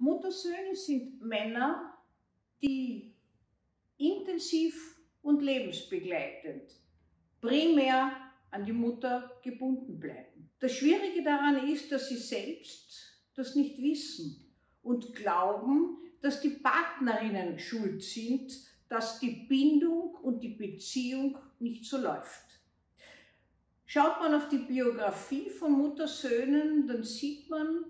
Muttersöhne sind Männer, die intensiv und lebensbegleitend primär an die Mutter gebunden bleiben. Das Schwierige daran ist, dass sie selbst das nicht wissen und glauben, dass die Partnerinnen schuld sind, dass die Bindung und die Beziehung nicht so läuft. Schaut man auf die Biografie von Muttersöhnen, dann sieht man,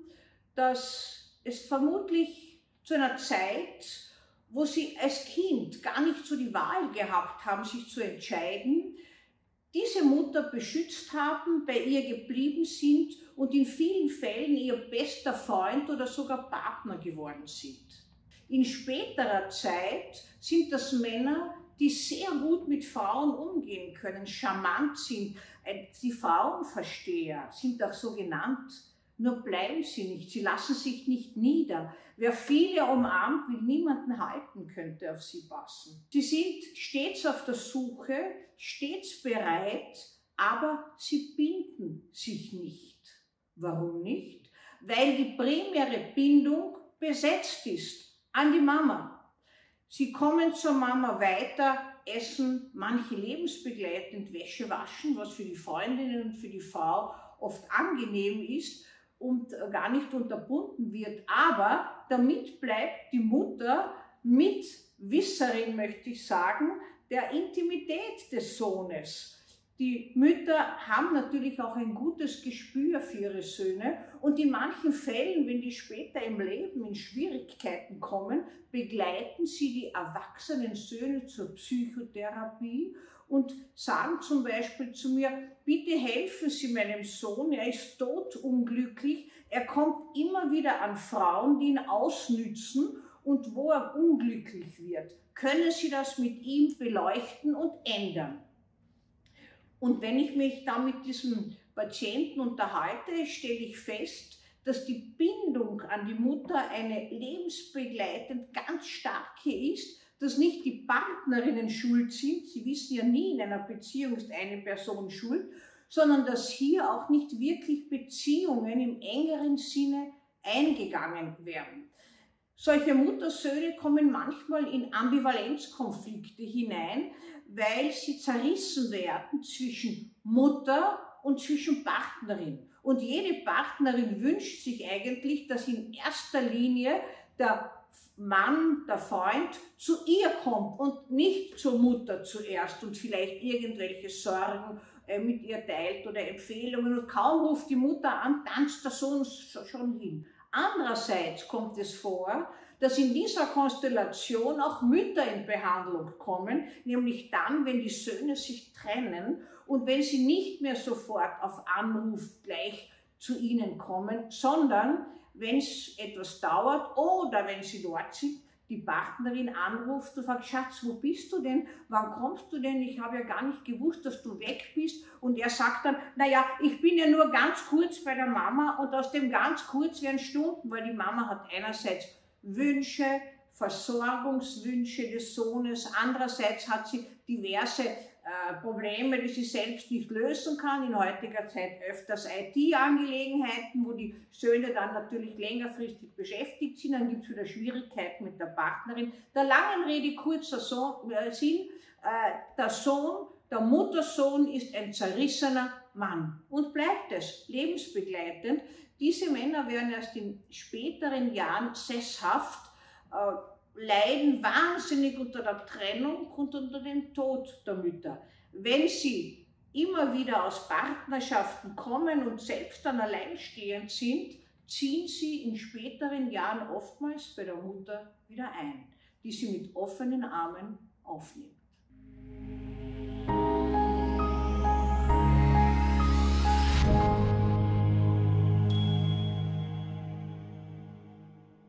dass es vermutlich zu einer Zeit, wo sie als Kind gar nicht so die Wahl gehabt haben, sich zu entscheiden, diese Mutter beschützt haben, bei ihr geblieben sind und in vielen Fällen ihr bester Freund oder sogar Partner geworden sind. In späterer Zeit sind das Männer, die sehr gut mit Frauen umgehen können, charmant sind, die Frauenversteher sind auch so genannt. Nur bleiben sie nicht, sie lassen sich nicht nieder. Wer viele umarmt, will niemanden halten, könnte auf sie passen. Sie sind stets auf der Suche, stets bereit, aber sie binden sich nicht. Warum nicht? Weil die primäre Bindung besetzt ist an die Mama. Sie kommen zur Mama weiter, essen, manche lebensbegleitend Wäsche waschen, was für die Freundinnen und für die Frau oft angenehm ist und gar nicht unterbunden wird. Aber damit bleibt die Mutter Mitwisserin, möchte ich sagen, der Intimität des Sohnes. Die Mütter haben natürlich auch ein gutes Gespür für ihre Söhne und in manchen Fällen, wenn die später im Leben in Schwierigkeiten kommen, begleiten sie die erwachsenen Söhne zur Psychotherapie und sagen zum Beispiel zu mir, bitte helfen Sie meinem Sohn, er ist totunglücklich, er kommt immer wieder an Frauen, die ihn ausnützen und wo er unglücklich wird. Können Sie das mit ihm beleuchten und ändern? Und wenn ich mich da mit diesem Patienten unterhalte, stelle ich fest, dass die Bindung an die Mutter eine lebensbegleitend ganz starke ist, dass nicht die Partnerinnen schuld sind, sie wissen ja nie, in einer Beziehung ist eine Person schuld, sondern dass hier auch nicht wirklich Beziehungen im engeren Sinne eingegangen werden. Solche Muttersöhne kommen manchmal in Ambivalenzkonflikte hinein, weil sie zerrissen werden zwischen Mutter und zwischen Partnerin. Und jede Partnerin wünscht sich eigentlich, dass in erster Linie der Mann, der Freund, zu ihr kommt und nicht zur Mutter zuerst und vielleicht irgendwelche Sorgen äh, mit ihr teilt oder Empfehlungen und kaum ruft die Mutter an, tanzt der Sohn schon hin. Andererseits kommt es vor, dass in dieser Konstellation auch Mütter in Behandlung kommen, nämlich dann, wenn die Söhne sich trennen und wenn sie nicht mehr sofort auf Anruf gleich zu ihnen kommen, sondern wenn es etwas dauert oder wenn sie dort sind, die Partnerin anruft und fragt, Schatz, wo bist du denn? Wann kommst du denn? Ich habe ja gar nicht gewusst, dass du weg bist. Und er sagt dann, naja, ich bin ja nur ganz kurz bei der Mama und aus dem ganz kurz werden Stunden, weil die Mama hat einerseits Wünsche, Versorgungswünsche des Sohnes, andererseits hat sie diverse Probleme, die sie selbst nicht lösen kann. In heutiger Zeit öfters IT-Angelegenheiten, wo die Söhne dann natürlich längerfristig beschäftigt sind. Dann gibt es wieder Schwierigkeiten mit der Partnerin. Der langen Rede kurzer äh, Sinn, äh, der Sohn, der Muttersohn ist ein zerrissener Mann und bleibt es lebensbegleitend. Diese Männer werden erst in späteren Jahren sesshaft, äh, leiden wahnsinnig unter der Trennung und unter dem Tod der Mütter. Wenn sie immer wieder aus Partnerschaften kommen und selbst dann alleinstehend sind, ziehen sie in späteren Jahren oftmals bei der Mutter wieder ein, die sie mit offenen Armen aufnimmt.